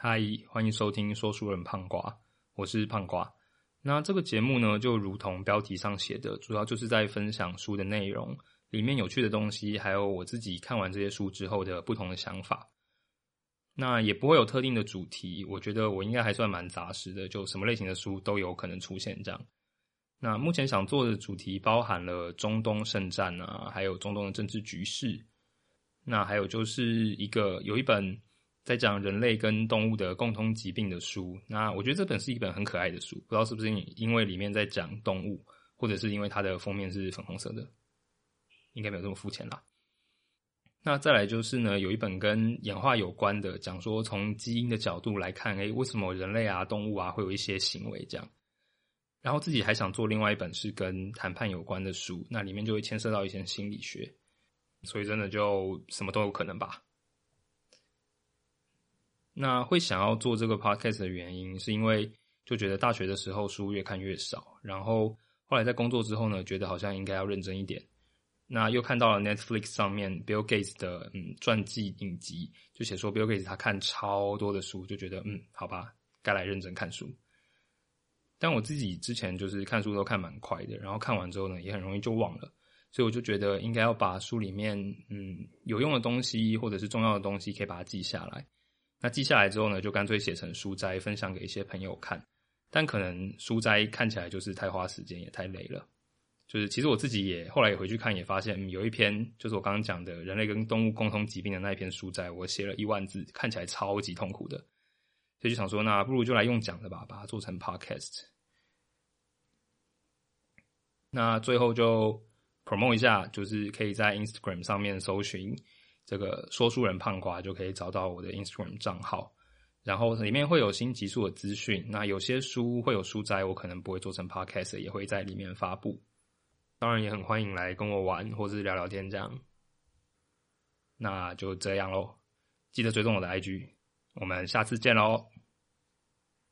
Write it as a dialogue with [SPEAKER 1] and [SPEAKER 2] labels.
[SPEAKER 1] 嗨，欢迎收听说书人胖瓜，我是胖瓜。那这个节目呢，就如同标题上写的，主要就是在分享书的内容，里面有趣的东西，还有我自己看完这些书之后的不同的想法。那也不会有特定的主题，我觉得我应该还算蛮杂实的，就什么类型的书都有可能出现这样。那目前想做的主题包含了中东圣战啊，还有中东的政治局势。那还有就是一个有一本在讲人类跟动物的共通疾病的书。那我觉得这本是一本很可爱的书，不知道是不是因为里面在讲动物，或者是因为它的封面是粉红色的，应该没有这么肤浅啦。那再来就是呢，有一本跟演化有关的，讲说从基因的角度来看，诶，为什么人类啊、动物啊会有一些行为这样。然后自己还想做另外一本是跟谈判有关的书，那里面就会牵涉到一些心理学，所以真的就什么都有可能吧。那会想要做这个 podcast 的原因，是因为就觉得大学的时候书越看越少，然后后来在工作之后呢，觉得好像应该要认真一点。那又看到了 Netflix 上面 Bill Gates 的嗯传记影集，就写说 Bill Gates 他看超多的书，就觉得嗯好吧，该来认真看书。但我自己之前就是看书都看蛮快的，然后看完之后呢，也很容易就忘了，所以我就觉得应该要把书里面嗯有用的东西或者是重要的东西，可以把它记下来。那记下来之后呢，就干脆写成书斋，分享给一些朋友看。但可能书斋看起来就是太花时间，也太累了。就是其实我自己也后来也回去看，也发现有一篇就是我刚刚讲的人类跟动物共同疾病的那一篇书斋，我写了一万字，看起来超级痛苦的。所以就想说，那不如就来用讲的吧，把它做成 podcast。那最后就 promote 一下，就是可以在 Instagram 上面搜寻这个说书人胖瓜，就可以找到我的 Instagram 账号。然后里面会有新集数的资讯。那有些书会有书摘，我可能不会做成 podcast，也会在里面发布。当然也很欢迎来跟我玩，或是聊聊天这样。那就这样喽，记得追踪我的 IG。我们下次见喽。